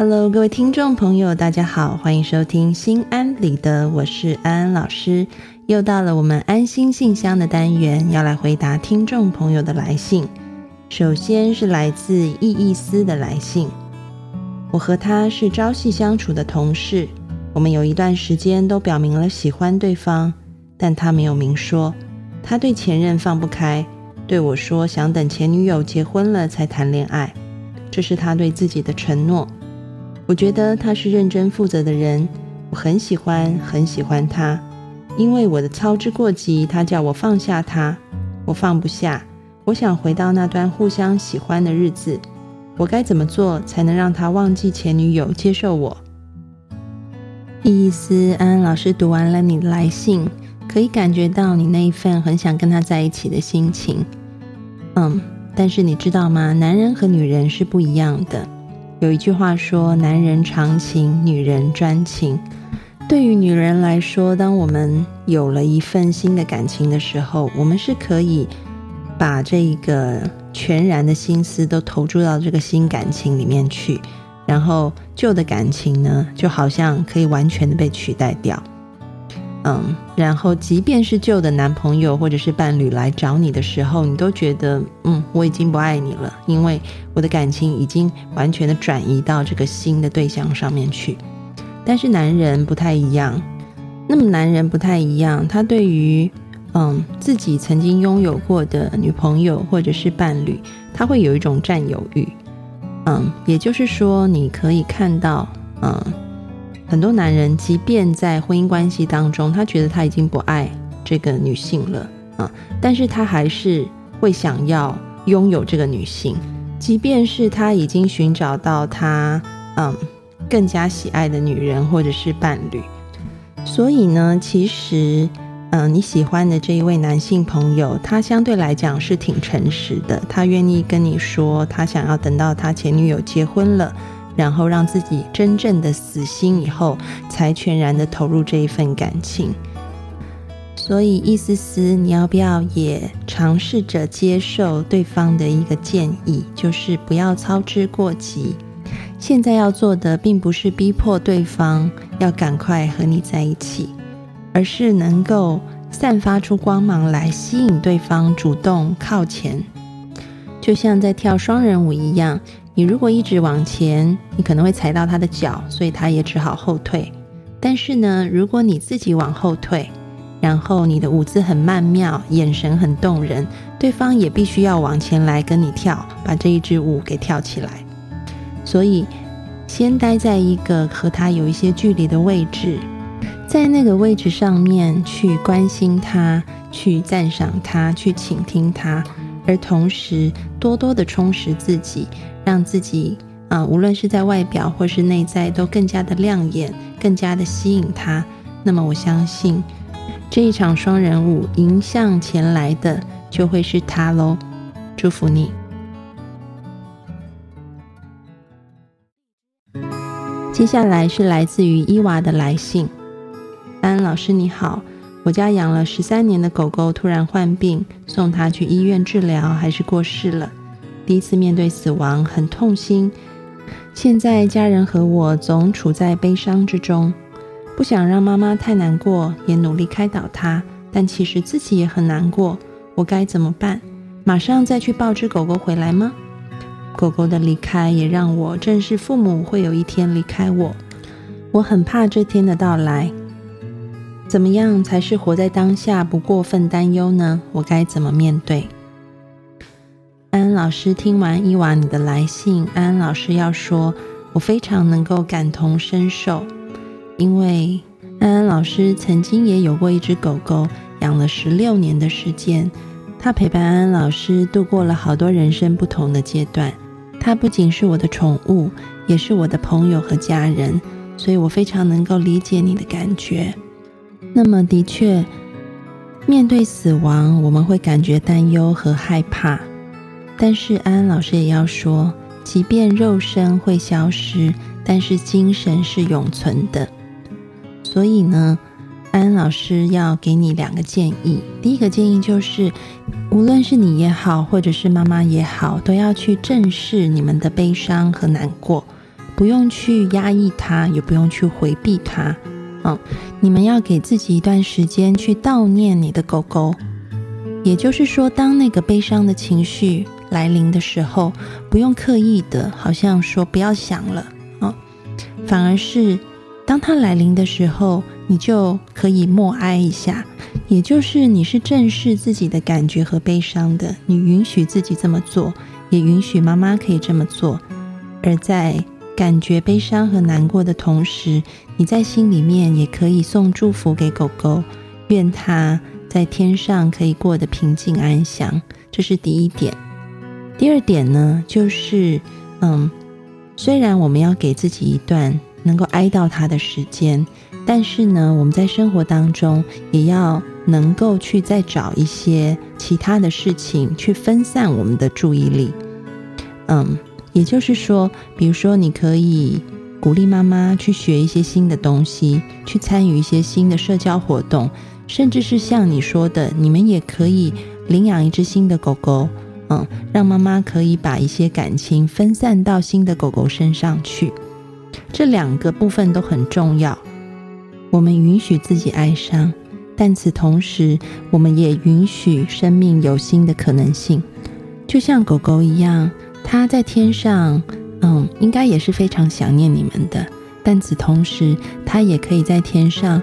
Hello，各位听众朋友，大家好，欢迎收听心安理得，我是安安老师。又到了我们安心信箱的单元，要来回答听众朋友的来信。首先是来自易易思的来信，我和他是朝夕相处的同事，我们有一段时间都表明了喜欢对方，但他没有明说。他对前任放不开，对我说想等前女友结婚了才谈恋爱，这是他对自己的承诺。我觉得他是认真负责的人，我很喜欢很喜欢他，因为我的操之过急，他叫我放下他，我放不下。我想回到那段互相喜欢的日子，我该怎么做才能让他忘记前女友，接受我？意思，安老师读完了你的来信，可以感觉到你那一份很想跟他在一起的心情。嗯，但是你知道吗？男人和女人是不一样的。有一句话说：“男人长情，女人专情。”对于女人来说，当我们有了一份新的感情的时候，我们是可以。把这一个全然的心思都投注到这个新感情里面去，然后旧的感情呢，就好像可以完全的被取代掉。嗯，然后即便是旧的男朋友或者是伴侣来找你的时候，你都觉得，嗯，我已经不爱你了，因为我的感情已经完全的转移到这个新的对象上面去。但是男人不太一样，那么男人不太一样，他对于。嗯，自己曾经拥有过的女朋友或者是伴侣，他会有一种占有欲。嗯，也就是说，你可以看到，嗯，很多男人即便在婚姻关系当中，他觉得他已经不爱这个女性了，啊，但是他还是会想要拥有这个女性，即便是他已经寻找到他嗯更加喜爱的女人或者是伴侣。所以呢，其实。嗯，你喜欢的这一位男性朋友，他相对来讲是挺诚实的。他愿意跟你说，他想要等到他前女友结婚了，然后让自己真正的死心以后，才全然的投入这一份感情。所以，意思是你要不要也尝试着接受对方的一个建议，就是不要操之过急。现在要做的，并不是逼迫对方要赶快和你在一起。而是能够散发出光芒来吸引对方主动靠前，就像在跳双人舞一样。你如果一直往前，你可能会踩到他的脚，所以他也只好后退。但是呢，如果你自己往后退，然后你的舞姿很曼妙，眼神很动人，对方也必须要往前来跟你跳，把这一支舞给跳起来。所以，先待在一个和他有一些距离的位置。在那个位置上面去关心他，去赞赏他，去倾听他，而同时多多的充实自己，让自己啊，无论是在外表或是内在，都更加的亮眼，更加的吸引他。那么我相信这一场双人舞迎向前来的就会是他喽。祝福你。接下来是来自于伊娃的来信。安老师你好，我家养了十三年的狗狗突然患病，送它去医院治疗，还是过世了。第一次面对死亡，很痛心。现在家人和我总处在悲伤之中，不想让妈妈太难过，也努力开导她，但其实自己也很难过。我该怎么办？马上再去抱只狗狗回来吗？狗狗的离开也让我正视父母会有一天离开我，我很怕这天的到来。怎么样才是活在当下，不过分担忧呢？我该怎么面对？安安老师听完伊娃你的来信，安安老师要说，我非常能够感同身受，因为安安老师曾经也有过一只狗狗，养了十六年的时间，它陪伴安安老师度过了好多人生不同的阶段。它不仅是我的宠物，也是我的朋友和家人，所以我非常能够理解你的感觉。那么，的确，面对死亡，我们会感觉担忧和害怕。但是，安安老师也要说，即便肉身会消失，但是精神是永存的。所以呢，安安老师要给你两个建议。第一个建议就是，无论是你也好，或者是妈妈也好，都要去正视你们的悲伤和难过。不用去压抑它，也不用去回避它。你们要给自己一段时间去悼念你的狗狗。也就是说，当那个悲伤的情绪来临的时候，不用刻意的，好像说不要想了啊，反而是当它来临的时候，你就可以默哀一下。也就是你是正视自己的感觉和悲伤的，你允许自己这么做，也允许妈妈可以这么做。而在感觉悲伤和难过的同时，你在心里面也可以送祝福给狗狗，愿它在天上可以过得平静安详。这是第一点。第二点呢，就是嗯，虽然我们要给自己一段能够哀悼它的时间，但是呢，我们在生活当中也要。能够去再找一些其他的事情去分散我们的注意力，嗯，也就是说，比如说，你可以鼓励妈妈去学一些新的东西，去参与一些新的社交活动，甚至是像你说的，你们也可以领养一只新的狗狗，嗯，让妈妈可以把一些感情分散到新的狗狗身上去。这两个部分都很重要，我们允许自己哀伤。但此同时，我们也允许生命有新的可能性，就像狗狗一样，他在天上，嗯，应该也是非常想念你们的。但此同时，他也可以在天上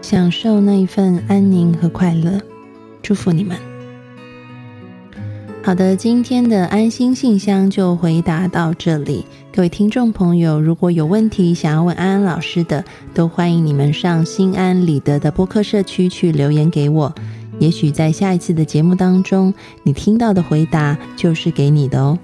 享受那一份安宁和快乐。祝福你们。好的，今天的安心信箱就回答到这里。各位听众朋友，如果有问题想要问安安老师的，都欢迎你们上心安理得的播客社区去留言给我。也许在下一次的节目当中，你听到的回答就是给你的哦。